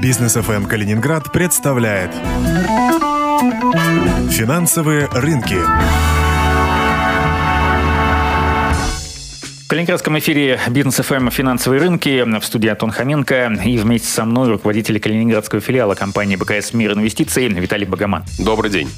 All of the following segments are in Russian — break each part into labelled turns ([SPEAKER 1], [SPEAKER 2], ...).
[SPEAKER 1] Бизнес ФМ Калининград представляет Финансовые рынки.
[SPEAKER 2] В Калининградском эфире «Бизнес ФМ. Финансовые рынки» в студии Антон Хоменко и вместе со мной руководитель калининградского филиала компании БКС «Мир инвестиций» Виталий Богоман.
[SPEAKER 3] Добрый день.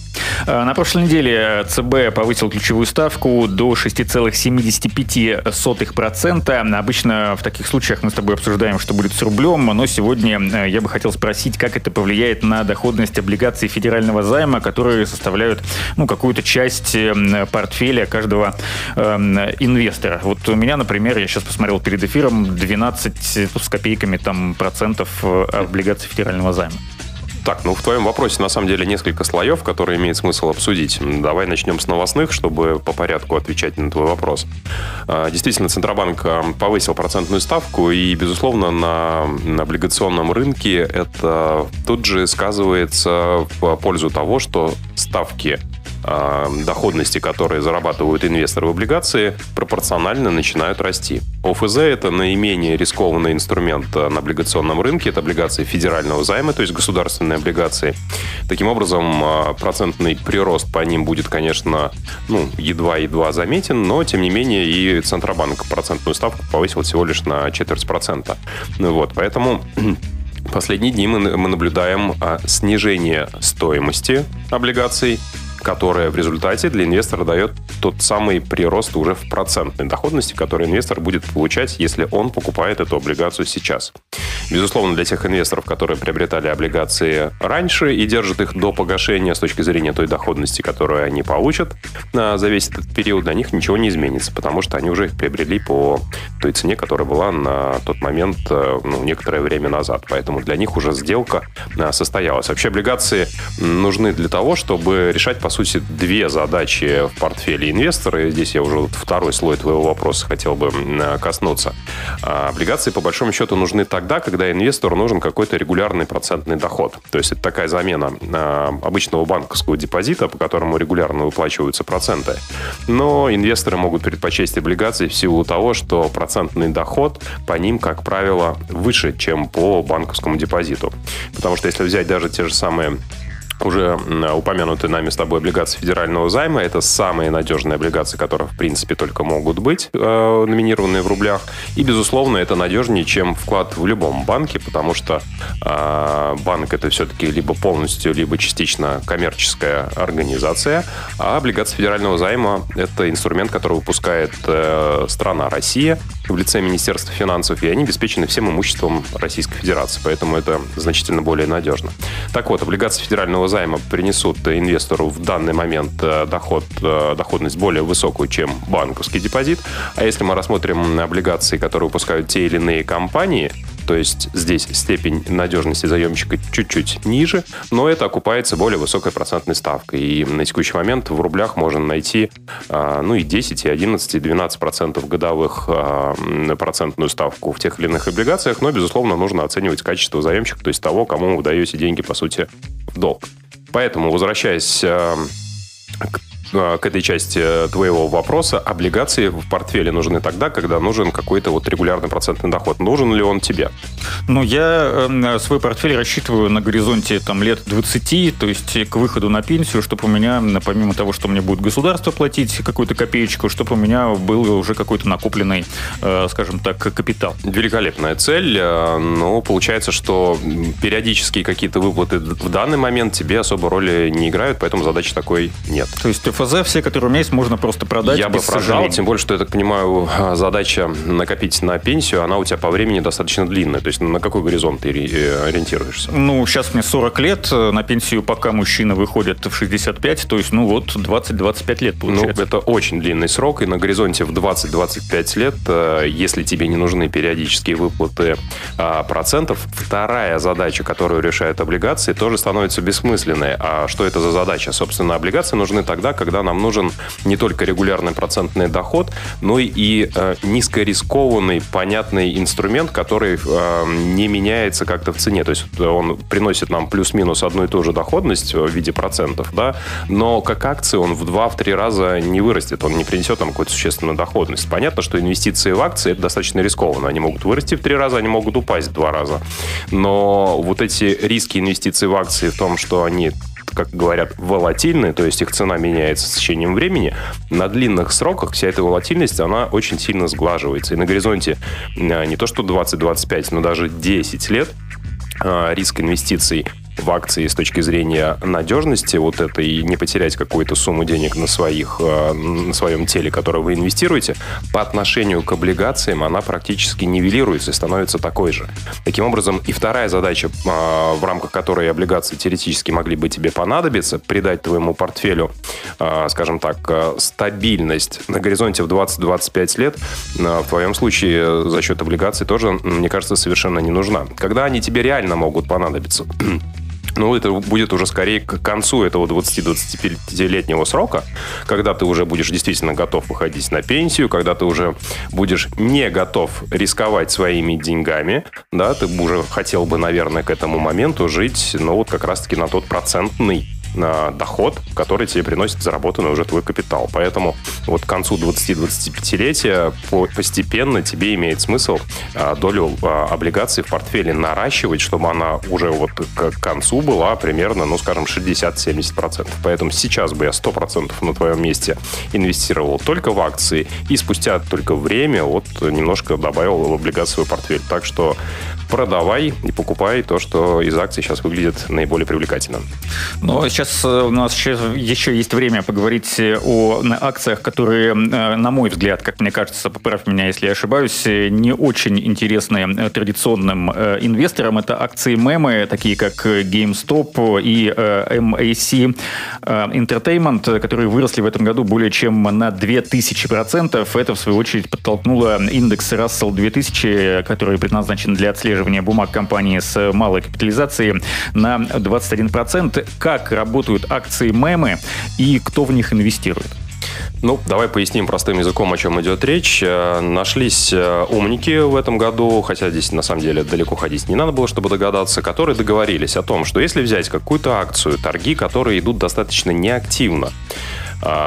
[SPEAKER 2] А, на прошлой неделе ЦБ повысил ключевую ставку до 6,75%. Обычно в таких случаях мы с тобой обсуждаем, что будет с рублем, но сегодня э, я бы хотел спросить, как это повлияет на доходность облигаций федерального займа, которые составляют ну, какую-то часть э, портфеля каждого э, инвестора. Вот у меня, например, я сейчас посмотрел перед эфиром 12 с копейками там, процентов э, облигаций федерального займа.
[SPEAKER 3] Так, ну в твоем вопросе на самом деле несколько слоев, которые имеет смысл обсудить. Давай начнем с новостных, чтобы по порядку отвечать на твой вопрос. А, действительно, Центробанк а, повысил процентную ставку, и, безусловно, на, на облигационном рынке это тут же сказывается в пользу того, что ставки а, доходности, которые зарабатывают инвесторы в облигации, пропорционально начинают расти. ОФЗ – это наименее рискованный инструмент на облигационном рынке. Это облигации федерального займа, то есть государственные облигации. Таким образом, а, процентный прирост по ним будет, конечно, ну, едва-едва заметен, но, тем не менее, и Центробанк процентную ставку повысил всего лишь на четверть процента. Ну, вот, поэтому Последние дни мы, мы наблюдаем а, снижение стоимости облигаций которая в результате для инвестора дает тот самый прирост уже в процентной доходности, который инвестор будет получать, если он покупает эту облигацию сейчас. Безусловно, для тех инвесторов, которые приобретали облигации раньше и держат их до погашения с точки зрения той доходности, которую они получат за весь этот период, для них ничего не изменится, потому что они уже их приобрели по той цене, которая была на тот момент э, ну, некоторое время назад. Поэтому для них уже сделка э, состоялась. Вообще облигации нужны для того, чтобы решать, по сути, две задачи в портфеле инвестора. И здесь я уже второй слой твоего вопроса хотел бы коснуться. А облигации, по большому счету, нужны тогда, когда инвестору нужен какой-то регулярный процентный доход. То есть это такая замена а, обычного банковского депозита, по которому регулярно выплачиваются проценты. Но инвесторы могут предпочесть облигации в силу того, что процентный доход по ним, как правило, выше, чем по банковскому депозиту. Потому что если взять даже те же самые уже упомянутые нами с тобой облигации федерального займа. Это самые надежные облигации, которые, в принципе, только могут быть э, номинированные в рублях. И, безусловно, это надежнее, чем вклад в любом банке, потому что э, банк это все-таки либо полностью, либо частично коммерческая организация, а облигации федерального займа это инструмент, который выпускает э, страна Россия в лице Министерства финансов, и они обеспечены всем имуществом Российской Федерации, поэтому это значительно более надежно. Так вот, облигации федерального ипотечного займа принесут инвестору в данный момент э, доход, э, доходность более высокую, чем банковский депозит. А если мы рассмотрим облигации, которые выпускают те или иные компании, то есть здесь степень надежности заемщика чуть-чуть ниже, но это окупается более высокой процентной ставкой. И на текущий момент в рублях можно найти а, ну и 10, и 11, и 12 процентов годовых процентную ставку в тех или иных облигациях, но, безусловно, нужно оценивать качество заемщика, то есть того, кому вы даете деньги, по сути, в долг. Поэтому, возвращаясь а, к Э, к этой части э, твоего вопроса. Облигации в портфеле нужны тогда, когда нужен какой-то вот регулярный процентный доход. Нужен ли он тебе?
[SPEAKER 2] Ну, я э, свой портфель рассчитываю на горизонте там, лет 20, то есть к выходу на пенсию, чтобы у меня, помимо того, что мне будет государство платить какую-то копеечку, чтобы у меня был уже какой-то накопленный, э, скажем так, капитал.
[SPEAKER 3] Великолепная цель, э, но получается, что периодические какие-то выплаты в данный момент тебе особо роли не играют, поэтому задачи такой нет.
[SPEAKER 2] То есть ФЗ все, которые у меня есть, можно просто продать.
[SPEAKER 3] Я бы продал, сожаления. тем более, что, я так понимаю, задача накопить на пенсию, она у тебя по времени достаточно длинная. То есть на какой горизонт ты э, ориентируешься?
[SPEAKER 2] Ну, сейчас мне 40 лет, на пенсию пока мужчина выходит в 65, то есть, ну вот, 20-25 лет ну, получается.
[SPEAKER 3] Ну, это очень длинный срок, и на горизонте в 20-25 лет, э, если тебе не нужны периодические выплаты а, процентов, вторая задача, которую решают облигации, тоже становится бессмысленной. А что это за задача? Собственно, облигации нужны тогда, когда когда нам нужен не только регулярный процентный доход, но и э, низкорискованный, понятный инструмент, который э, не меняется как-то в цене. То есть он приносит нам плюс-минус одну и ту же доходность в виде процентов, да, но как акции он в 2-3 раза не вырастет, он не принесет нам какую-то существенную доходность. Понятно, что инвестиции в акции это достаточно рискованно. Они могут вырасти в 3 раза, они могут упасть в 2 раза. Но вот эти риски инвестиций в акции в том, что они как говорят, волатильны, то есть их цена меняется с течением времени, на длинных сроках вся эта волатильность, она очень сильно сглаживается. И на горизонте а, не то что 20-25, но даже 10 лет а, риск инвестиций в акции с точки зрения надежности вот это и не потерять какую-то сумму денег на, своих, э, на своем теле, которое вы инвестируете, по отношению к облигациям она практически нивелируется и становится такой же. Таким образом, и вторая задача, э, в рамках которой облигации теоретически могли бы тебе понадобиться, придать твоему портфелю, э, скажем так, стабильность на горизонте в 20-25 лет, в твоем случае за счет облигаций тоже, мне кажется, совершенно не нужна. Когда они тебе реально могут понадобиться? Ну, это будет уже скорее к концу этого 20-25-летнего срока, когда ты уже будешь действительно готов выходить на пенсию, когда ты уже будешь не готов рисковать своими деньгами, да, ты уже хотел бы, наверное, к этому моменту жить, ну, вот как раз-таки на тот процентный доход, который тебе приносит заработанный уже твой капитал. Поэтому вот к концу 20-25-летия постепенно тебе имеет смысл а, долю а, облигаций в портфеле наращивать, чтобы она уже вот к концу была примерно, ну, скажем, 60-70%. Поэтому сейчас бы я 100% на твоем месте инвестировал только в акции и спустя только время вот немножко добавил в облигации свой портфель. Так что продавай и покупай то, что из акций сейчас выглядит наиболее привлекательно.
[SPEAKER 2] Но сейчас э, у нас еще, есть время поговорить о акциях, которые, э, на мой взгляд, как мне кажется, поправь меня, если я ошибаюсь, не очень интересны э, традиционным инвесторам. Это акции мемы, такие как GameStop и MAC Entertainment, которые выросли в этом году более чем на 2000%. Это, в свою очередь, подтолкнуло индекс Russell 2000, который предназначен для отслеживания отслеживания бумаг компании с малой капитализацией на 21%. Как работают акции мемы и кто в них инвестирует?
[SPEAKER 3] Ну, давай поясним простым языком, о чем идет речь. Э, нашлись э, умники в этом году, хотя здесь на самом деле далеко ходить не надо было, чтобы догадаться, которые договорились о том, что если взять какую-то акцию, торги, которые идут достаточно неактивно,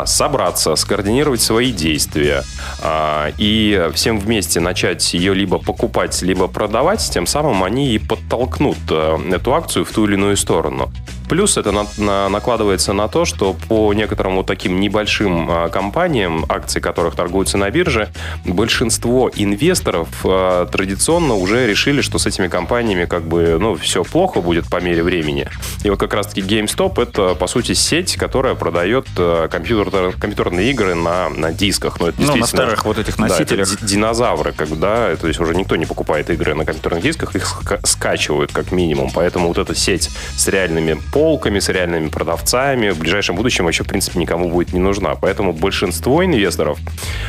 [SPEAKER 3] собраться, скоординировать свои действия а, и всем вместе начать ее либо покупать, либо продавать, тем самым они и подтолкнут э, эту акцию в ту или иную сторону. Плюс это на, на, накладывается на то, что по некоторым вот таким небольшим а, компаниям, акции которых торгуются на бирже, большинство инвесторов а, традиционно уже решили, что с этими компаниями как бы, ну, все плохо будет по мере времени. И вот как раз-таки GameStop это, по сути, сеть, которая продает а, компьютер, компьютерные игры на, на дисках.
[SPEAKER 2] Ну, это ну, на старых вот этих носителях.
[SPEAKER 3] Да, динозавры, как бы, да, то есть уже никто не покупает игры на компьютерных дисках, их скачивают как минимум. Поэтому вот эта сеть с реальными полками, с реальными продавцами в ближайшем будущем вообще, в принципе, никому будет не нужна. Поэтому большинство инвесторов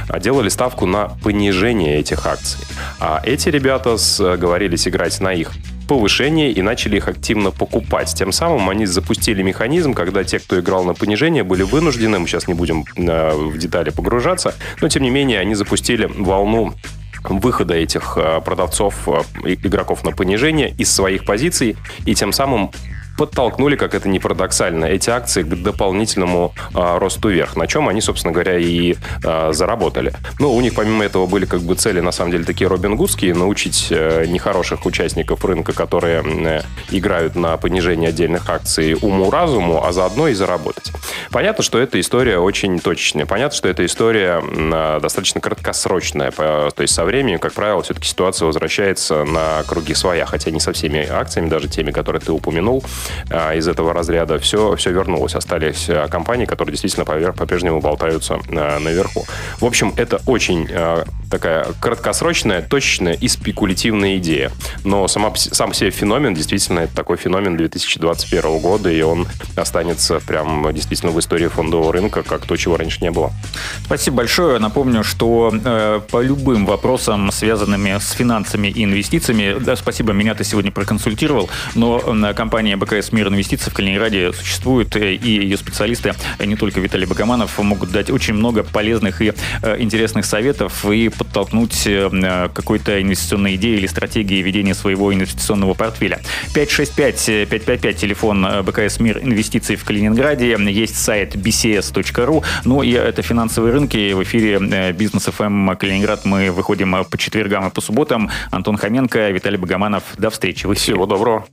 [SPEAKER 3] а, делали ставку на понижение этих акций. А эти ребята говорились играть на их повышение и начали их активно покупать. Тем самым они запустили механизм, когда те, кто играл на понижение, были вынуждены, мы сейчас не будем э, в детали погружаться, но тем не менее они запустили волну выхода этих э, продавцов, э, игроков на понижение из своих позиций и тем самым подтолкнули, как это не парадоксально, эти акции к дополнительному а, росту вверх, на чем они, собственно говоря, и а, заработали. Ну, у них помимо этого были как бы цели, на самом деле, такие Робин Гудские, научить а, нехороших участников рынка, которые а, играют на понижение отдельных акций уму-разуму, а заодно и заработать. Понятно, что эта история очень точечная. Понятно, что эта история а, достаточно краткосрочная. По, то есть со временем, как правило, все-таки ситуация возвращается на круги своя, хотя не со всеми акциями, даже теми, которые ты упомянул. А, из этого разряда, все, все вернулось. Остались а, компании, которые действительно по-прежнему болтаются а, наверху. В общем, это очень такая краткосрочная, точечная и спекулятивная идея. Но сама, сам себе феномен, действительно, это такой феномен 2021 года, и он останется прям действительно в истории фондового рынка, как то, чего раньше не было.
[SPEAKER 2] Спасибо большое. Напомню, что э, по любым вопросам, связанными с финансами и инвестициями, да, спасибо, меня ты сегодня проконсультировал, но э, компания БК БКС «Мир инвестиций» в Калининграде существует, и ее специалисты, не только Виталий Богоманов, могут дать очень много полезных и интересных советов и подтолкнуть какой-то инвестиционной идеи или стратегии ведения своего инвестиционного портфеля. 565-555, телефон БКС «Мир инвестиций» в Калининграде, есть сайт bcs.ru, ну и это финансовые рынки. В эфире Бизнес ФМ Калининград мы выходим по четвергам и по субботам. Антон Хоменко, Виталий Богоманов. До встречи.
[SPEAKER 3] Всего доброго.